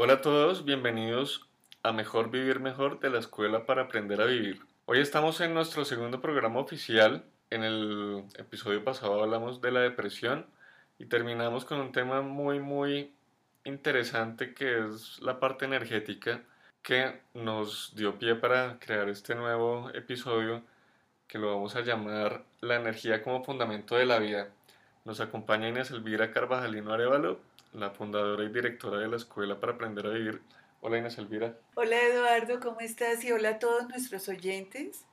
Hola a todos, bienvenidos a Mejor Vivir Mejor de la Escuela para Aprender a Vivir. Hoy estamos en nuestro segundo programa oficial. En el episodio pasado hablamos de la depresión y terminamos con un tema muy muy interesante que es la parte energética que nos dio pie para crear este nuevo episodio que lo vamos a llamar La energía como fundamento de la vida. Nos acompaña Inés Elvira Carvajalino Arevalo, la fundadora y directora de la Escuela para Aprender a Vivir. Hola Inés Elvira. Hola Eduardo, ¿cómo estás? Y hola a todos nuestros oyentes.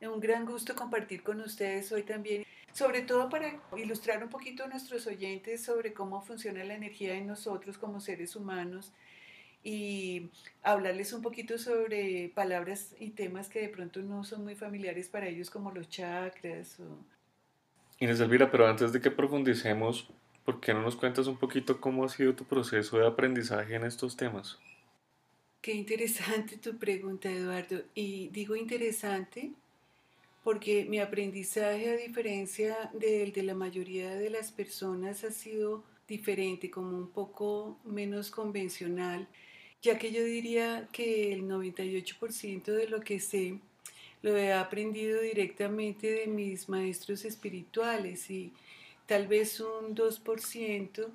Es un gran gusto compartir con ustedes hoy también, sobre todo para ilustrar un poquito a nuestros oyentes sobre cómo funciona la energía en nosotros como seres humanos y hablarles un poquito sobre palabras y temas que de pronto no son muy familiares para ellos como los chakras. O... Inés Elvira, pero antes de que profundicemos, ¿por qué no nos cuentas un poquito cómo ha sido tu proceso de aprendizaje en estos temas? Qué interesante tu pregunta, Eduardo. Y digo interesante porque mi aprendizaje, a diferencia del de la mayoría de las personas, ha sido diferente, como un poco menos convencional, ya que yo diría que el 98% de lo que sé lo he aprendido directamente de mis maestros espirituales y tal vez un 2%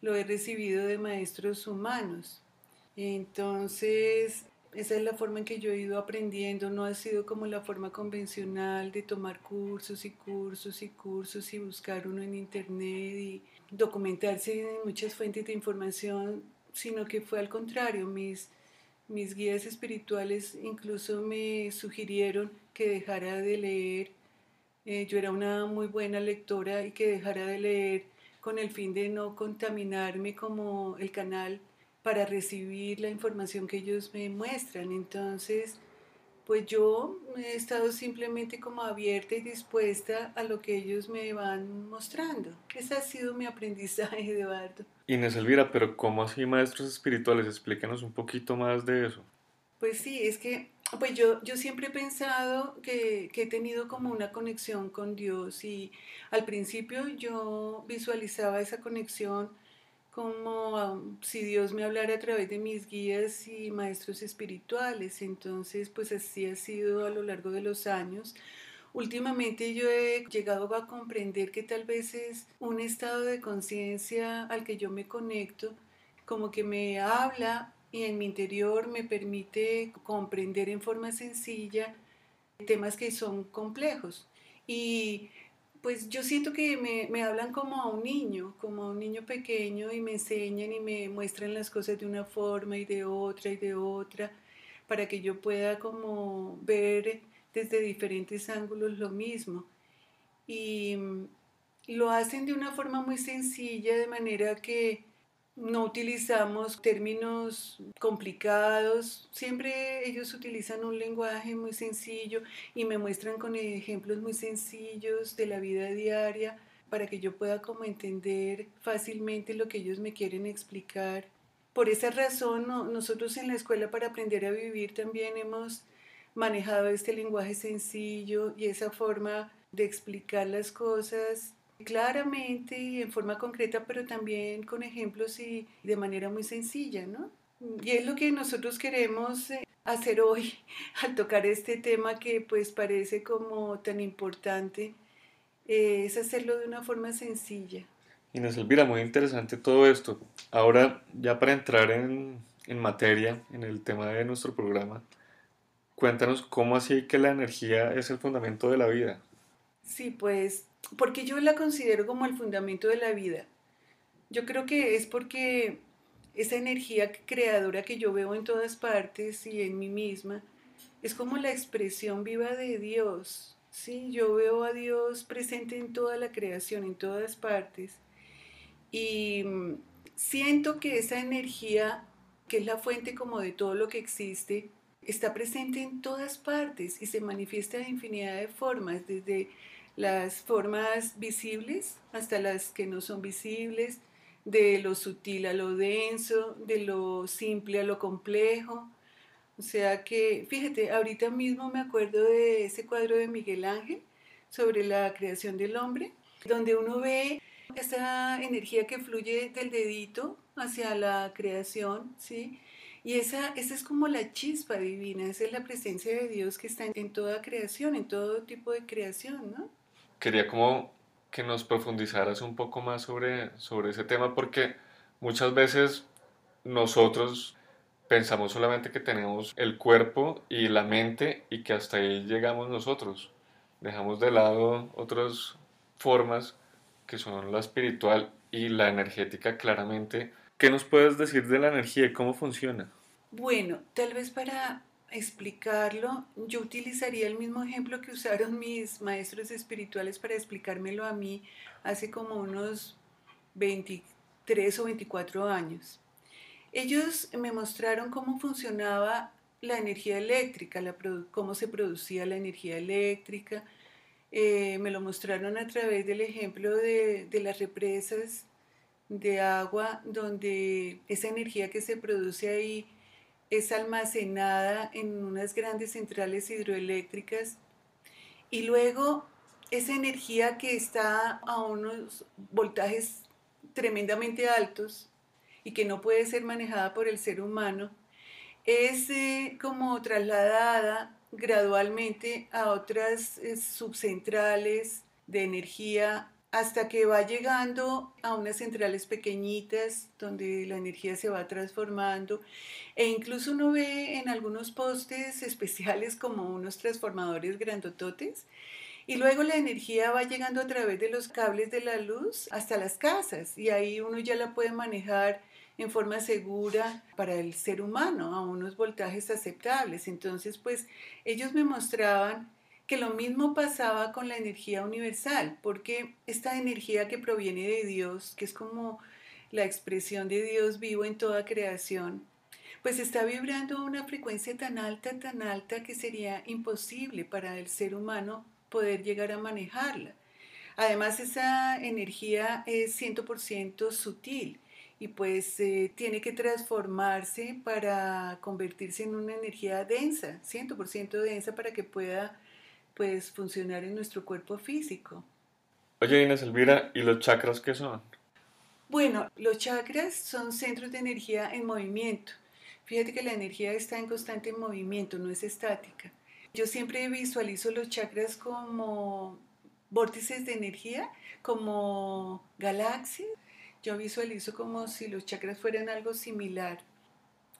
lo he recibido de maestros humanos. Entonces, esa es la forma en que yo he ido aprendiendo, no ha sido como la forma convencional de tomar cursos y cursos y cursos y buscar uno en internet y documentarse en muchas fuentes de información, sino que fue al contrario, mis, mis guías espirituales incluso me sugirieron que dejara de leer, eh, yo era una muy buena lectora y que dejara de leer con el fin de no contaminarme como el canal para recibir la información que ellos me muestran. Entonces, pues yo he estado simplemente como abierta y dispuesta a lo que ellos me van mostrando. Ese ha sido mi aprendizaje, Eduardo. Inés Elvira, pero ¿cómo así maestros espirituales? Explícanos un poquito más de eso. Pues sí, es que pues yo, yo siempre he pensado que, he tenido como una conexión con Dios y al principio yo visualizaba esa conexión como si Dios me hablara a través de mis guías y maestros espirituales. Entonces, pues así ha sido a lo largo de los años. Últimamente yo he llegado a comprender que tal vez es un estado de conciencia al que yo me conecto, como que me habla y en mi interior me permite comprender en forma sencilla temas que son complejos. Y pues yo siento que me, me, hablan como a un niño, como a un niño pequeño y me enseñan y me muestran las cosas de una forma y de otra y de otra, para que yo pueda como ver desde diferentes ángulos lo mismo. Y lo hacen de una forma muy sencilla, de manera que no utilizamos términos complicados, siempre ellos utilizan un lenguaje muy sencillo y me muestran con ejemplos muy sencillos de la vida diaria para que yo pueda como entender fácilmente lo que ellos me quieren explicar. Por esa razón, nosotros en la escuela para aprender a vivir también hemos manejado este lenguaje sencillo y esa forma de explicar las cosas claramente y en forma concreta, pero también con ejemplos y de manera muy sencilla, ¿no? Y es lo que nosotros queremos eh, hacer hoy al tocar este tema que pues parece como tan importante, eh, es hacerlo de una forma sencilla. Inés Elvira, muy interesante todo esto. Ahora, ya para entrar en, en materia, en el tema de nuestro programa, cuéntanos cómo así que la energía es el fundamento de la vida. Sí, pues porque yo la considero como el fundamento de la vida. Yo creo que es porque esa energía creadora que yo veo en todas partes y en mí misma es como la expresión viva de Dios. Sí, yo veo a Dios presente en toda la creación, en todas partes. Y mm, siento que esa energía, que es la fuente como de todo lo que existe, está presente en todas partes y se manifiesta de infinidad de formas, desde las formas visibles hasta las que no son visibles, de lo sutil a lo denso, de lo simple a lo complejo. O sea que, fíjate, ahorita mismo me acuerdo de ese cuadro de Miguel Ángel sobre la creación del hombre, donde uno ve esa energía que fluye del dedito hacia la creación, ¿sí? Y esa, esa es como la chispa divina, esa es la presencia de Dios que está en, toda creación, en todo tipo de creación, ¿no? Quería como que nos profundizaras un poco más sobre, sobre ese tema porque muchas veces nosotros pensamos solamente que tenemos el cuerpo y la mente y que hasta ahí llegamos nosotros. Dejamos de lado otras formas que son la espiritual y la energética claramente. ¿Qué nos puedes decir de la energía y cómo funciona? Bueno, tal vez para explicarlo, yo utilizaría el mismo ejemplo que usaron mis maestros espirituales para explicármelo a mí hace como unos 23 o 24 años. Ellos me mostraron cómo funcionaba la energía eléctrica, cómo se producía la energía eléctrica. Eh, me lo mostraron a través del ejemplo de, de las represas de agua, donde esa energía que se produce ahí es almacenada en unas grandes centrales hidroeléctricas y luego esa energía que está a unos voltajes tremendamente altos y que no puede ser manejada por el ser humano, es eh, como trasladada gradualmente a otras eh, subcentrales de energía hasta que va llegando a unas centrales pequeñitas donde la energía se va transformando e incluso uno ve en algunos postes especiales como unos transformadores grandototes y luego la energía va llegando a través de los cables de la luz hasta las casas y ahí uno ya la puede manejar en forma segura para el ser humano a unos voltajes aceptables. Entonces, pues ellos me mostraban que lo mismo pasaba con la energía universal, porque esta energía que proviene de Dios, que es como la expresión de Dios vivo en toda creación, pues está vibrando a una frecuencia tan alta, tan alta que sería imposible para el ser humano poder llegar a manejarla. Además, esa energía es 100% sutil y pues eh, tiene que transformarse para convertirse en una energía densa, 100% densa para que pueda pues funcionar en nuestro cuerpo físico. Oye Inés Elvira, ¿y los chakras qué son? Bueno, los chakras son centros de energía en movimiento. Fíjate que la energía está en constante movimiento, no es estática. Yo siempre visualizo los chakras como vórtices de energía, como galaxias yo visualizo como si los chakras fueran algo similar.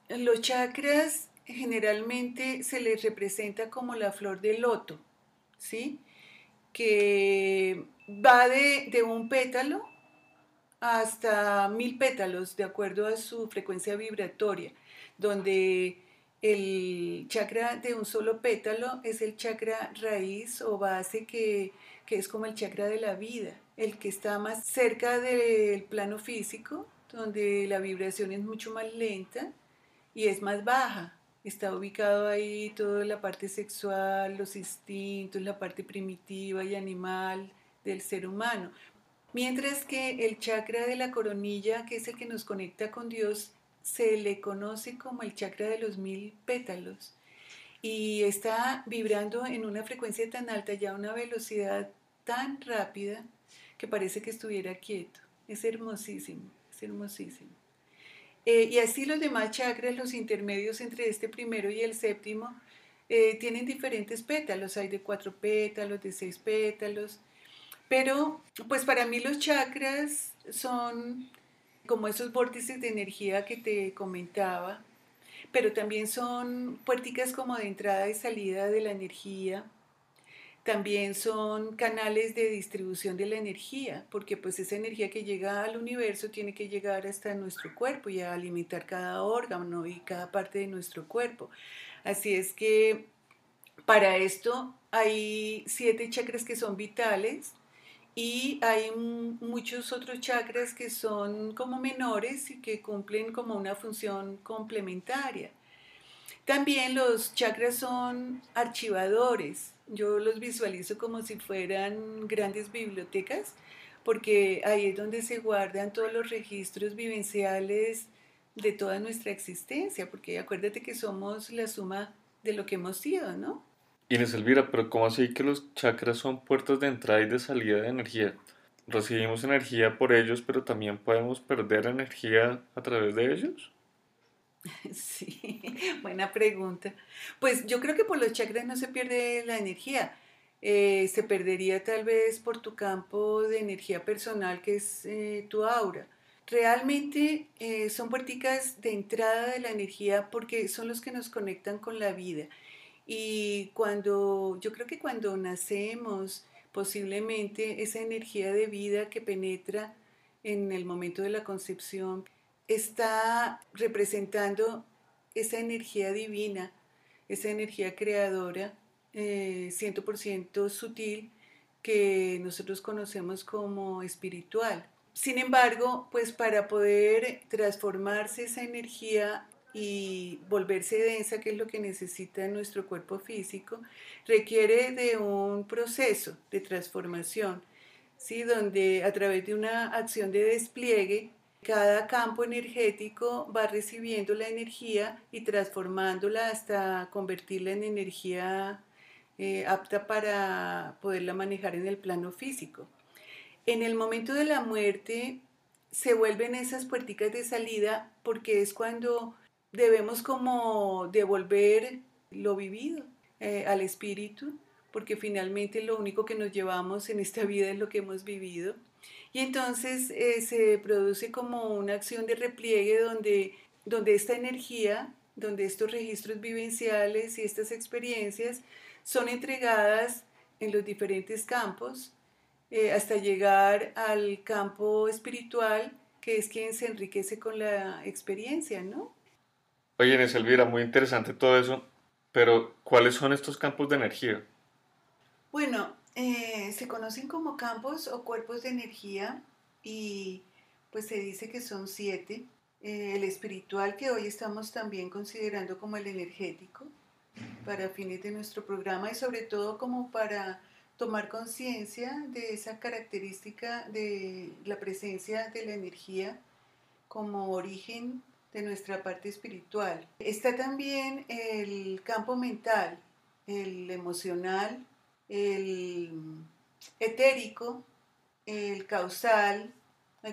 Los chakras generalmente se les representa como la flor de loto, ¿sí? Que va de, de un pétalo hasta mil pétalos de acuerdo a su frecuencia vibratoria, donde el chakra de un solo pétalo es el chakra raíz o base que, que es como el chakra de la vida el que está más cerca del plano físico, donde la vibración es mucho más lenta y es más baja. Está ubicado ahí toda la parte sexual, los instintos, la parte primitiva y animal del ser humano. Mientras que el chakra de la coronilla, que es el que nos conecta con Dios, se le conoce como el chakra de los mil pétalos y está vibrando en una frecuencia tan alta, ya a una velocidad tan rápida, que parece que estuviera quieto. Es hermosísimo, es hermosísimo. Eh, y así los demás chakras, los intermedios entre este primero y el séptimo, eh, tienen diferentes pétalos. Hay de cuatro pétalos, de seis pétalos. Pero, pues para mí los chakras son como esos vórtices de energía que te comentaba, pero también son puerticas como de entrada y salida de la energía también son canales de distribución de la energía, porque pues esa energía que llega al universo tiene que llegar hasta nuestro cuerpo y a alimentar cada órgano y cada parte de nuestro cuerpo. Así es que para esto hay siete chakras que son vitales y hay muchos otros chakras que son como menores y que cumplen como una función complementaria. También los chakras son archivadores. Yo los visualizo como si fueran grandes bibliotecas, porque ahí es donde se guardan todos los registros vivenciales de toda nuestra existencia, porque acuérdate que somos la suma de lo que hemos sido, ¿no? Inés Elvira, pero ¿cómo así que los chakras son puertas de entrada y de salida de energía? recibimos energía por ellos, pero también podemos perder energía a través de ellos. Sí, buena pregunta. Pues yo creo que por los chakras no se pierde la energía. Eh, se perdería tal vez por tu campo de energía personal que es eh, tu aura. Realmente eh, son puerticas de entrada de la energía porque son los que nos conectan con la vida. Y cuando, yo creo que cuando nacemos, posiblemente esa energía de vida que penetra en el momento de la concepción está representando esa energía divina, esa energía creadora, 100% eh, sutil, que nosotros conocemos como espiritual. Sin embargo, pues para poder transformarse esa energía y volverse densa, que es lo que necesita nuestro cuerpo físico, requiere de un proceso de transformación, ¿sí? donde a través de una acción de despliegue cada campo energético va recibiendo la energía y transformándola hasta convertirla en energía eh, apta para poderla manejar en el plano físico. En el momento de la muerte se vuelven esas puerticas de salida porque es cuando debemos como devolver lo vivido eh, al espíritu, porque finalmente lo único que nos llevamos en esta vida es lo que hemos vivido y entonces eh, se produce como una acción de repliegue donde, donde esta energía, donde estos registros vivenciales y estas experiencias son entregadas en los diferentes campos eh, hasta llegar al campo espiritual, que es quien se enriquece con la experiencia, ¿no? Oye, Inés Elvira, muy interesante todo eso, pero ¿cuáles son estos campos de energía? Bueno, eh, se conocen como campos o cuerpos de energía y pues se dice que son siete. Eh, el espiritual que hoy estamos también considerando como el energético para fines de nuestro programa y sobre todo como para tomar conciencia de esa característica de la presencia de la energía como origen de nuestra parte espiritual. Está también el campo mental, el emocional, el etérico, el causal,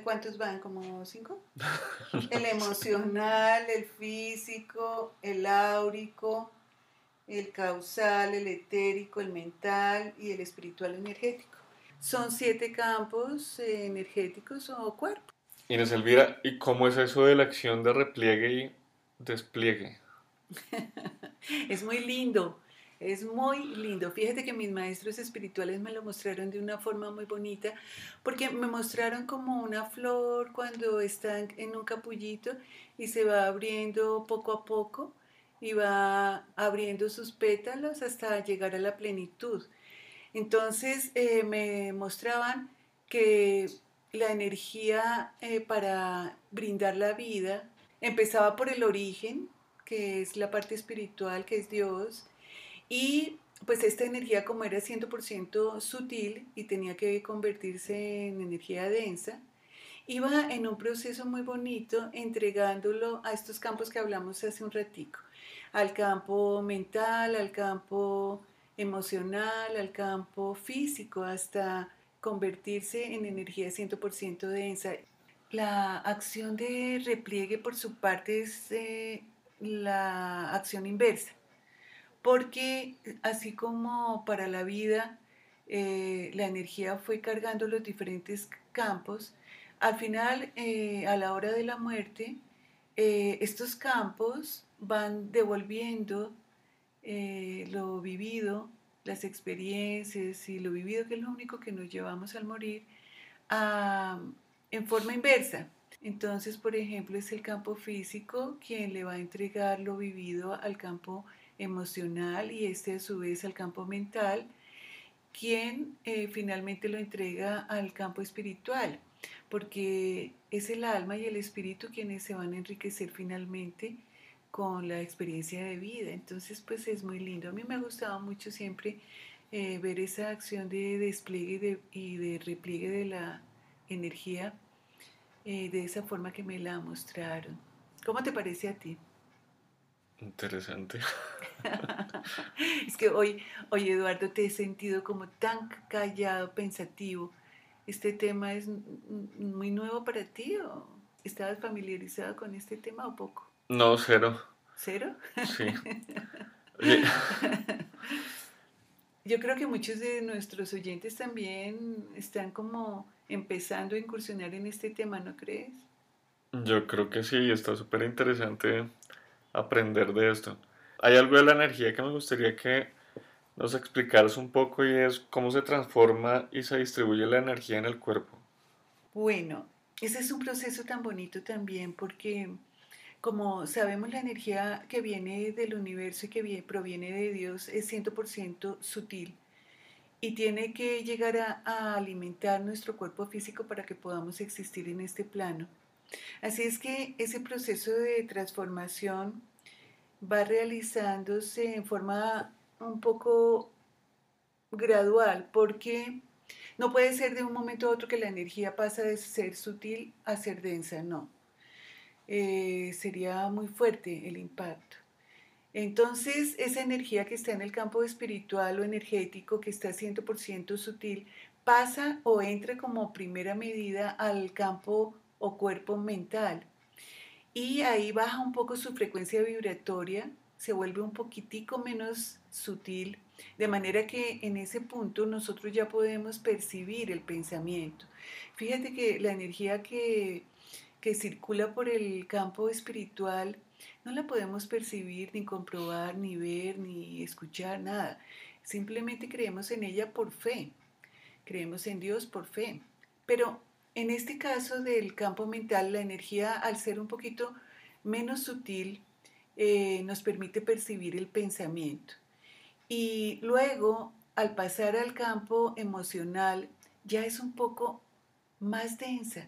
¿cuántos van? ¿Como cinco? El emocional, el físico, el áurico, el causal, el etérico, el mental y el espiritual energético. Son siete campos energéticos o cuerpos. Inés Elvira, ¿y cómo es eso de la acción de repliegue y despliegue? es muy lindo. Es muy lindo. Fíjate que mis maestros espirituales me lo mostraron de una forma muy bonita, porque me mostraron como una flor cuando está en un capullito y se va abriendo poco a poco y va abriendo sus pétalos hasta llegar a la plenitud. Entonces eh, me mostraban que la energía eh, para brindar la vida empezaba por el origen, que es la parte espiritual, que es Dios, y pues esta energía como era 100% sutil y tenía que convertirse en energía densa, iba en un proceso muy bonito entregándolo a estos campos que hablamos hace un ratico, al campo mental, al campo emocional, al campo físico, hasta convertirse en energía 100% densa. La acción de repliegue por su parte es eh, la acción inversa porque así como para la vida eh, la energía fue cargando los diferentes campos, al final, eh, a la hora de la muerte, eh, estos campos van devolviendo lo vivido, las experiencias y lo vivido, que es lo único que nos llevamos al morir, en forma inversa. Entonces, por ejemplo, es el campo físico quien le va a entregar lo vivido al campo emocional y este a su vez al campo mental, quien eh, finalmente lo entrega al campo espiritual, porque es el alma y el espíritu quienes se van a enriquecer finalmente con la experiencia de vida. Entonces, pues es muy lindo. A mí me ha gustado mucho siempre eh, ver esa acción de despliegue y de repliegue de la energía eh, de esa forma que me la mostraron. ¿Cómo te parece a ti? Interesante. es que hoy, hoy, Eduardo, te he sentido como tan callado, pensativo. ¿Este tema es muy nuevo para ti o estabas familiarizado con este tema o poco? No, cero. ¿Cero? Sí. Yo creo que muchos de nuestros oyentes también están como empezando a incursionar en este tema, ¿no crees? Yo creo que sí, está súper interesante aprender de esto. Hay algo de la energía que me gustaría que nos explicaras un poco y es cómo se transforma y se distribuye la energía en el cuerpo. Bueno, ese es un proceso tan bonito también porque como sabemos la energía que viene del universo y que proviene de Dios es 100% sutil y tiene que llegar a, a, alimentar nuestro cuerpo físico para que podamos existir en este plano. Así es que ese proceso de transformación va realizándose en forma un poco gradual, porque no puede ser de un momento a otro que la energía pasa de ser sutil a ser densa, no. Eh, sería muy fuerte el impacto. Entonces, esa energía que está en el campo espiritual o energético, que está 100% sutil, pasa o entra como primera medida al campo o cuerpo mental. Y ahí baja un poco su frecuencia vibratoria, se vuelve un poquitico menos sutil, de manera que en ese punto nosotros ya podemos percibir el pensamiento. Fíjate que la energía que, que circula por el campo espiritual no la podemos percibir, ni comprobar, ni ver, ni escuchar, nada. Simplemente creemos en ella por fe. Creemos en Dios por fe. Pero en este caso del campo mental, la energía, al ser un poquito menos sutil, eh, nos permite percibir el pensamiento. Y luego, al pasar al campo emocional, ya es un poco más densa,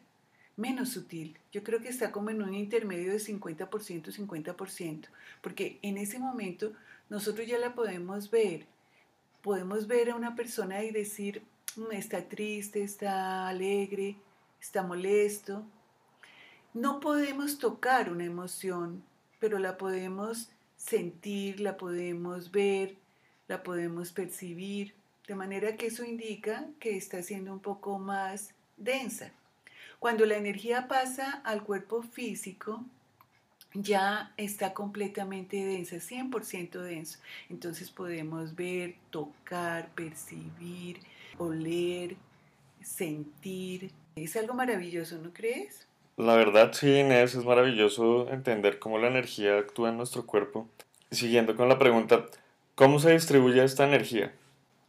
menos sutil. Yo creo que está como en un intermedio de 50%, 50%, porque en ese momento nosotros ya la podemos ver. Podemos ver a una persona y decir, mm, está triste, está alegre, está molesto. No podemos tocar una emoción, pero la podemos sentir, la podemos ver, la podemos percibir, de manera que eso indica que está siendo un poco más densa. Cuando la energía pasa al cuerpo físico, ya está completamente densa, 100% denso. Entonces podemos ver, tocar, percibir, oler, sentir. Es algo maravilloso, ¿no crees? La verdad, sí, Inés, es maravilloso entender cómo la energía actúa en nuestro cuerpo. Siguiendo con la pregunta, ¿Cómo se distribuye esta energía?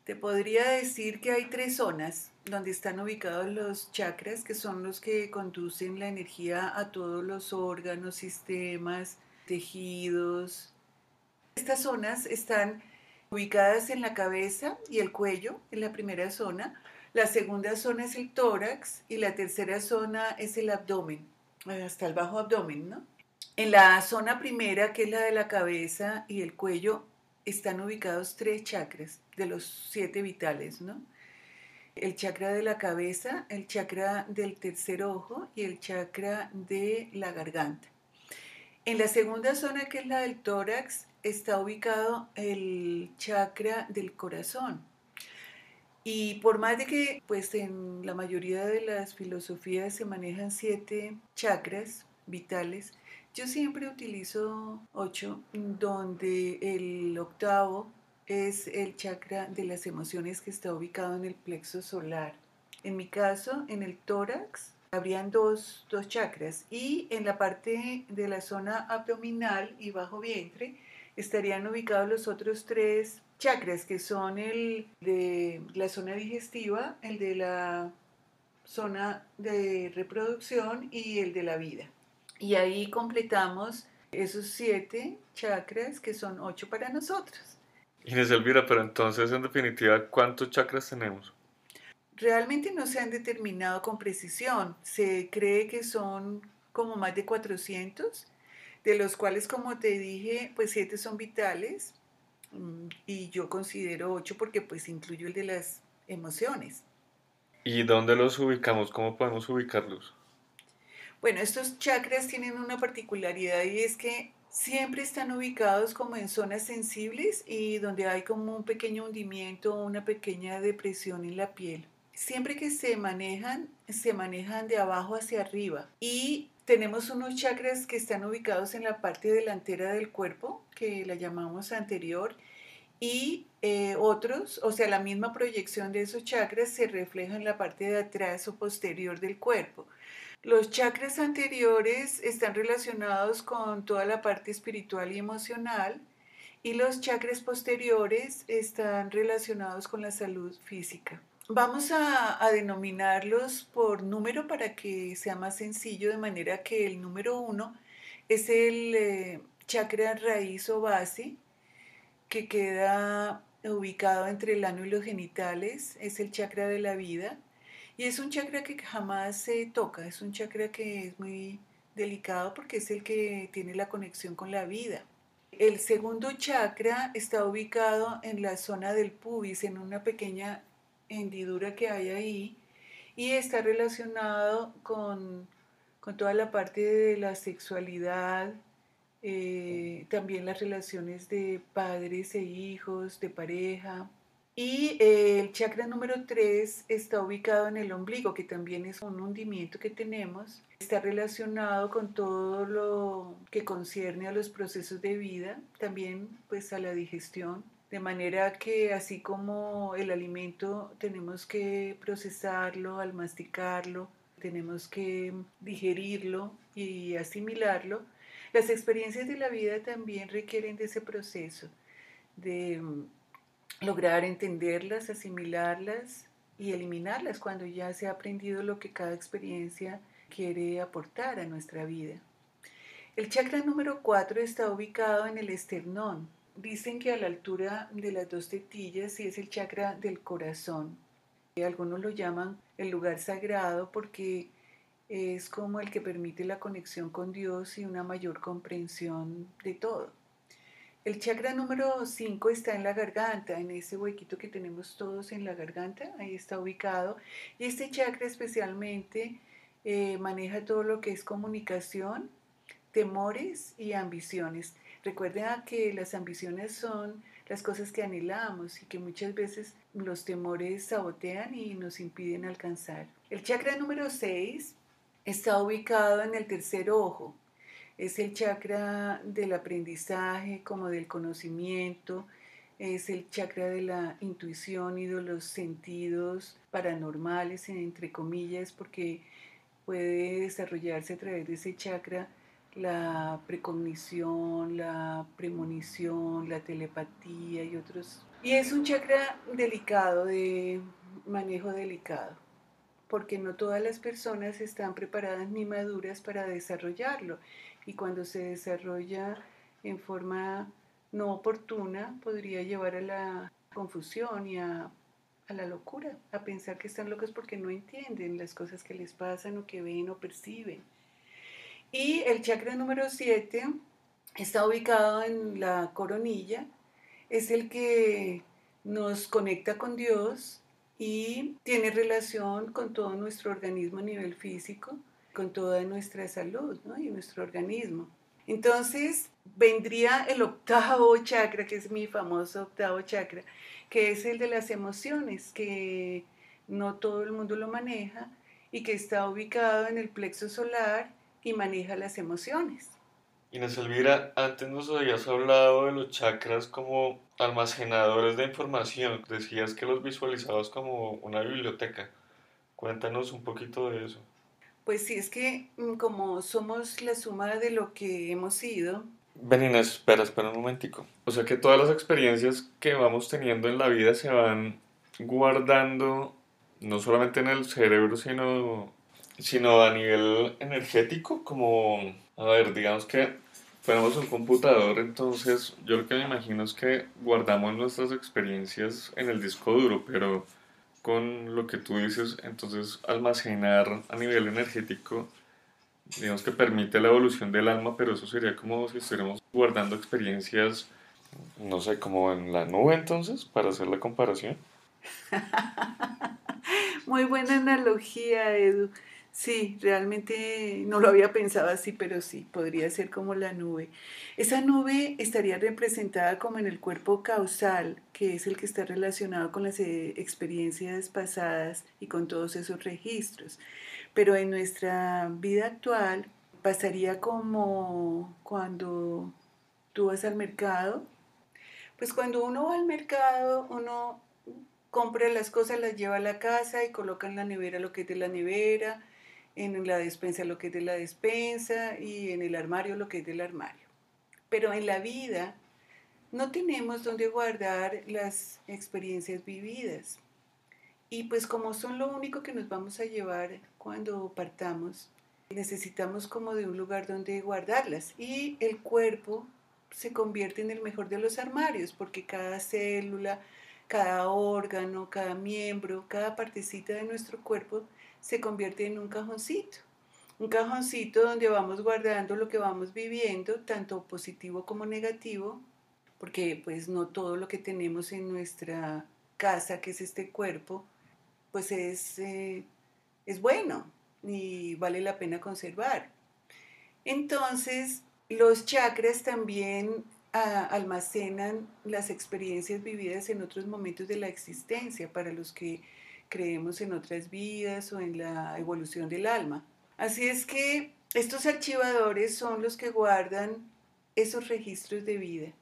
Te podría decir que hay tres zonas donde están ubicados los chakras, que son los que conducen la energía a todos los órganos, sistemas, tejidos. Estas zonas están ubicadas en la cabeza y el cuello, en la primera zona. La segunda zona es el tórax y la tercera zona es el abdomen, hasta el bajo abdomen, ¿no? En la zona primera, que es la de la cabeza y el cuello, están ubicados tres chakras de los siete vitales, ¿no? El chakra de la cabeza, el chakra del tercer ojo y el chakra de la garganta. En la segunda zona, que es la del tórax, está ubicado el chakra del corazón. Y por más de que, pues en la mayoría de las filosofías se manejan siete chakras vitales, yo siempre utilizo ocho, donde el octavo es el chakra de las emociones que está ubicado en el plexo solar. En mi caso, en el tórax, habrían dos, dos chakras y en la parte de la zona abdominal y bajo vientre estarían ubicados los otros tres chakras que son el de la zona digestiva, el de la zona de reproducción y el de la vida. Y ahí completamos esos siete chakras que son ocho para nosotros. Inés Elvira, pero entonces en definitiva, ¿cuántos chakras tenemos? Realmente no se han determinado con precisión. Se cree que son como más de 400, de los cuales, como te dije, pues siete son vitales y yo considero ocho porque pues incluyo el de las emociones. ¿Y dónde los ubicamos? ¿Cómo podemos ubicarlos? Bueno, estos chakras tienen una particularidad y es que siempre están ubicados como en zonas sensibles y donde hay como un pequeño hundimiento o una pequeña depresión en la piel. siempre que se manejan, se manejan de abajo hacia arriba. Y tenemos unos chakras que están ubicados en la parte delantera del cuerpo, que la llamamos anterior, y eh, otros, o sea, la misma proyección de esos chakras se refleja en la parte de atrás o posterior del cuerpo. Los chakras anteriores están relacionados con toda la parte espiritual y emocional y los chakras posteriores están relacionados con la salud física. Vamos a, denominarlos por número para que sea más sencillo, de manera que el número uno es el eh, chakra raíz o base, que queda ubicado entre el ano y los genitales, es el chakra de la vida, y es un chakra que jamás se toca, es un chakra que es muy delicado porque es el que tiene la conexión con la vida. El segundo chakra está ubicado en la zona del pubis, en una pequeña hendidura que hay ahí y está relacionado con, toda la parte de la sexualidad, eh, también las relaciones de padres e hijos, de pareja. Y eh, el chakra número 3 está ubicado en el ombligo, que también es un hundimiento que tenemos. Está relacionado con todo lo que concierne a los procesos de vida, también pues a la digestión, de manera que así como el alimento tenemos que procesarlo al masticarlo, tenemos que digerirlo y asimilarlo, las experiencias de la vida también requieren de ese proceso, de lograr entenderlas, asimilarlas y eliminarlas cuando ya se ha aprendido lo que cada experiencia quiere aportar a nuestra vida. El chakra número 4 está ubicado en el esternón, Dicen que a la altura de las dos tetillas es el chakra del corazón. Algunos lo llaman el lugar sagrado porque es como el que permite la conexión con Dios y una mayor comprensión de todo. El chakra número 5 está en la garganta, en ese huequito que tenemos todos en la garganta, ahí está ubicado. Y este chakra especialmente eh, maneja todo lo que es comunicación, temores y ambiciones. Recuerden que las ambiciones son las cosas que anhelamos y que muchas veces los temores sabotean y nos impiden alcanzar. El chakra número 6 está ubicado en el tercer ojo. Es el chakra del aprendizaje, como del conocimiento, es el chakra de la intuición y de los sentidos paranormales, entre comillas, porque puede desarrollarse a través de ese chakra la precognición, la premonición, la telepatía y otros. Y es un chakra delicado, de manejo delicado, porque no todas las personas están preparadas ni maduras para desarrollarlo. Y cuando se desarrolla en forma no oportuna, podría llevar a la confusión y a, a la locura, a pensar que están locos porque no entienden las cosas que les pasan o que ven o perciben. Y el chakra número 7 está ubicado en la coronilla, es el que nos conecta con Dios y tiene relación con todo nuestro organismo a nivel físico, con toda nuestra salud y nuestro organismo. Entonces vendría el octavo chakra, que es mi famoso octavo chakra, que es el de las emociones, que no todo el mundo lo maneja y que está ubicado en el plexo solar y maneja las emociones. Inés Elvira, antes nos habías hablado de los chakras como almacenadores de información. Decías que los visualizabas como una biblioteca. Cuéntanos un poquito de eso. Pues sí, es que mm, como somos la suma de lo que hemos sido. Ven Inés, espera, espera un momentico. O sea que todas las experiencias que vamos teniendo en la vida se van guardando no solamente en el cerebro, sino sino a nivel energético, como, a ver, digamos que fuéramos un computador, entonces yo lo que me imagino es que guardamos nuestras experiencias en el disco duro, pero con lo que tú dices, entonces almacenar a nivel energético, digamos que permite la evolución del alma, pero eso sería como si estuviéramos guardando experiencias, no sé, como en la nube entonces, para hacer la comparación. Muy buena analogía, Edu. Sí, realmente no lo había pensado así, pero sí, podría ser como la nube. Esa nube estaría representada como en el cuerpo causal, que es el que está relacionado con las eh, experiencias pasadas y con todos esos registros. Pero en nuestra vida actual pasaría como cuando tú vas al mercado. Pues cuando uno va al mercado, uno compra las cosas, las lleva a la casa y coloca en la nevera lo que es de la nevera en la despensa lo que es de la despensa y en el armario lo que es del armario. Pero en la vida no tenemos donde guardar las experiencias vividas. Y pues como son lo único que nos vamos a llevar cuando partamos, necesitamos como de un lugar donde guardarlas. Y el cuerpo se convierte en el mejor de los armarios, porque cada célula, cada órgano, cada miembro, cada partecita de nuestro cuerpo se convierte en un cajoncito. Un cajoncito donde vamos guardando lo que vamos viviendo, tanto positivo como negativo, porque pues no todo lo que tenemos en nuestra casa, que es este cuerpo, pues es, eh, es bueno y vale la pena conservar. Entonces, los chakras también ah, almacenan las experiencias vividas en otros momentos de la existencia para los que creemos en otras vidas o en la evolución del alma. Así es que estos archivadores son los que guardan esos registros de vida.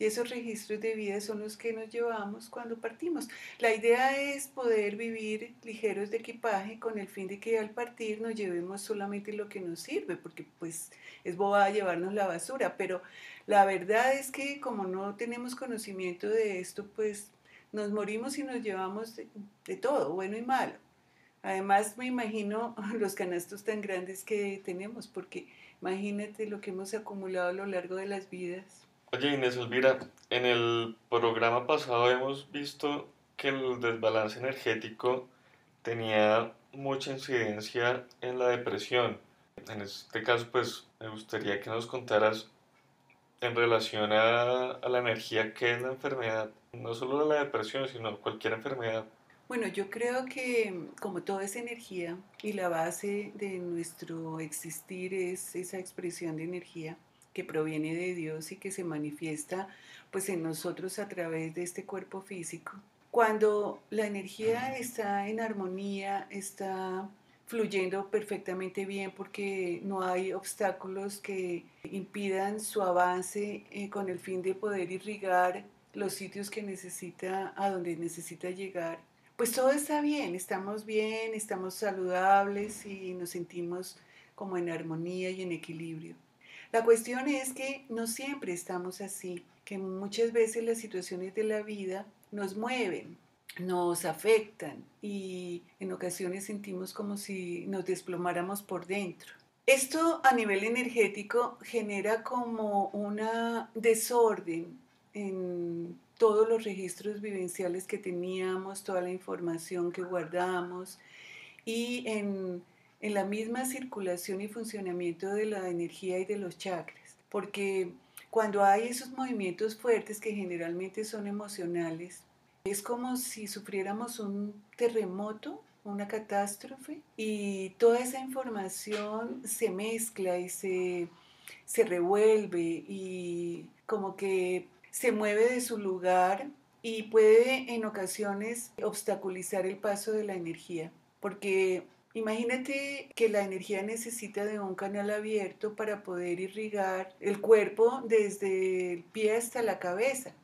Y esos registros de vida son los que nos llevamos cuando partimos. La idea es poder vivir ligeros de equipaje con el fin de que al partir nos llevemos solamente lo que nos sirve, porque pues es boba llevarnos la basura. Pero la verdad es que como no tenemos conocimiento de esto, pues nos morimos y nos llevamos de, todo, bueno y malo. Además, me imagino los canastos tan grandes que tenemos, porque imagínate lo que hemos acumulado a lo largo de las vidas. Oye, Inés Elvira, en el programa pasado hemos visto que el desbalance energético tenía mucha incidencia en la depresión. En este caso, pues me gustaría que nos contaras en relación a, a la energía, qué es la enfermedad no solo la depresión, sino cualquier enfermedad. Bueno, yo creo que como toda esa energía y la base de nuestro existir es esa expresión de energía que proviene de Dios y que se manifiesta pues en nosotros a través de este cuerpo físico. Cuando la energía está en armonía, está fluyendo perfectamente bien porque no hay obstáculos que impidan su avance eh, con el fin de poder irrigar los sitios que necesita, a donde necesita llegar, pues todo está bien, estamos bien, estamos saludables y nos sentimos como en armonía y en equilibrio. La cuestión es que no siempre estamos así, que muchas veces las situaciones de la vida nos mueven, nos afectan y en ocasiones sentimos como si nos desplomáramos por dentro. Esto a nivel energético genera como una desorden en todos los registros vivenciales que teníamos, toda la información que guardamos y en, en la misma circulación y funcionamiento de la energía y de los chakras. Porque cuando hay esos movimientos fuertes que generalmente son emocionales, es como si sufriéramos un terremoto, una catástrofe, y toda esa información se mezcla y se, se revuelve y como que se mueve de su lugar y puede en ocasiones obstaculizar el paso de la energía, porque imagínate que la energía necesita de un canal abierto para poder irrigar el cuerpo desde el pie hasta la cabeza.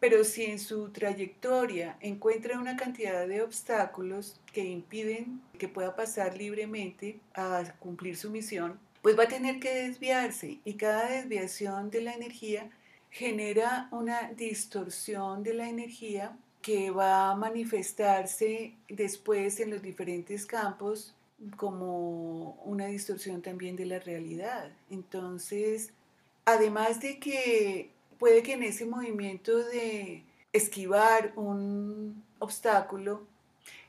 Pero si en su trayectoria encuentra una cantidad de obstáculos que impiden que pueda pasar libremente a cumplir su misión, pues va a tener que desviarse y cada desviación de la energía genera una distorsión de la energía que va a manifestarse después en los diferentes campos como una distorsión también de la realidad. Entonces, además de que puede que en ese movimiento de esquivar un obstáculo,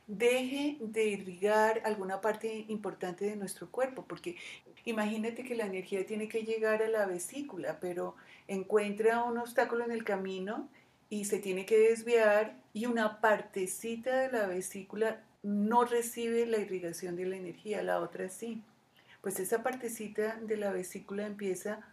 deje de irrigar alguna parte importante de nuestro cuerpo, porque imagínate que la energía tiene que llegar a la vesícula, pero encuentra un obstáculo en el camino y se tiene que desviar y una partecita de la vesícula no recibe la irrigación de la energía, la otra sí. Pues esa partecita de la vesícula empieza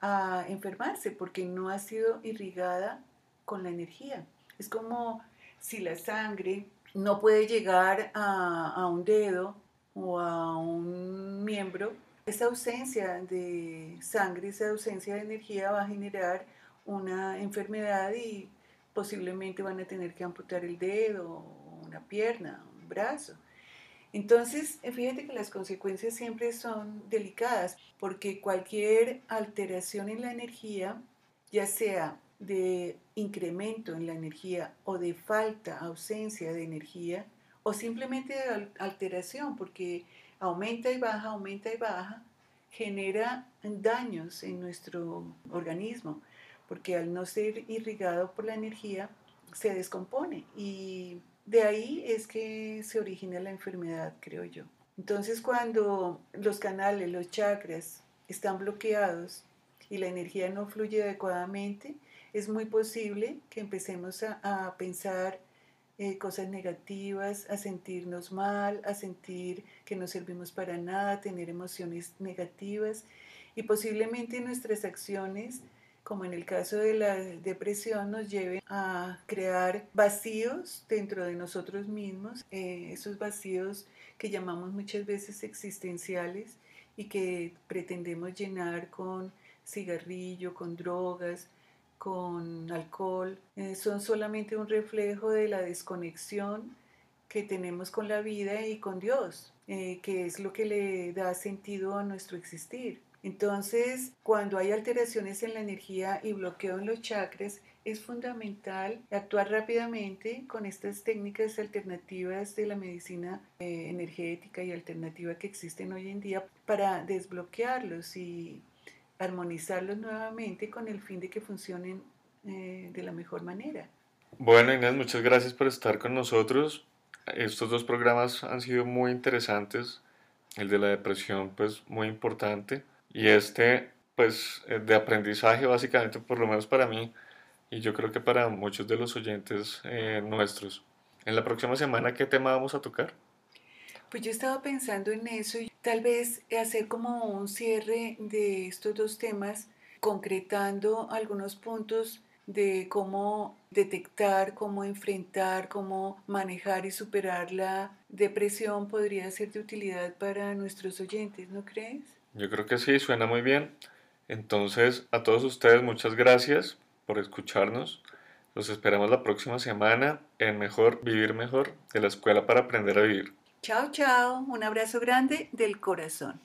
a enfermarse porque no ha sido irrigada con la energía. Es como si la sangre no puede llegar a, un dedo o a un miembro, esa ausencia de sangre, esa ausencia de energía va a generar una enfermedad y posiblemente van a tener que amputar el dedo, una pierna, un brazo. Entonces, fíjate que las consecuencias siempre son delicadas, porque cualquier alteración en la energía, ya sea de incremento en la energía o de falta, ausencia de energía, o simplemente de alteración, porque aumenta y baja, aumenta y baja, genera daños en nuestro organismo, porque al no ser irrigado por la energía, se descompone y de ahí es que se origina la enfermedad, creo yo. Entonces cuando los canales, los chakras están bloqueados y la energía no fluye adecuadamente, es muy posible que empecemos a, pensar eh, cosas negativas, a sentirnos mal, a sentir que no servimos para nada, tener emociones negativas y posiblemente nuestras acciones como en el caso de la depresión, nos lleve a crear vacíos dentro de nosotros mismos, eh, esos vacíos que llamamos muchas veces existenciales y que pretendemos llenar con cigarrillo, con drogas, con alcohol, eh, son solamente un reflejo de la desconexión que tenemos con la vida y con Dios, eh, que es lo que le da sentido a nuestro existir. Entonces, cuando hay alteraciones en la energía y bloqueo en los chakras, es fundamental actuar rápidamente con estas técnicas alternativas de la medicina eh, energética y alternativa que existen hoy en día para desbloquearlos y armonizarlos nuevamente con el fin de que funcionen eh, de la mejor manera. Bueno, Inés, muchas gracias por estar con nosotros. Estos dos programas han sido muy interesantes. El de la depresión, pues muy importante. Y este, pues, eh, de aprendizaje básicamente, por lo menos para mí, y yo creo que para muchos de los oyentes eh, nuestros. En la próxima semana, ¿qué tema vamos a tocar? Pues yo estaba pensando en eso y tal vez hacer como un cierre de estos dos temas, concretando algunos puntos de cómo detectar, cómo enfrentar, cómo manejar y superar la depresión podría ser de utilidad para nuestros oyentes, ¿no crees? Yo creo que sí, suena muy bien. Entonces, a todos ustedes muchas gracias por escucharnos. Los esperamos la próxima semana en Mejor Vivir Mejor de la Escuela para Aprender a Vivir. Chao, chao. Un abrazo grande del corazón.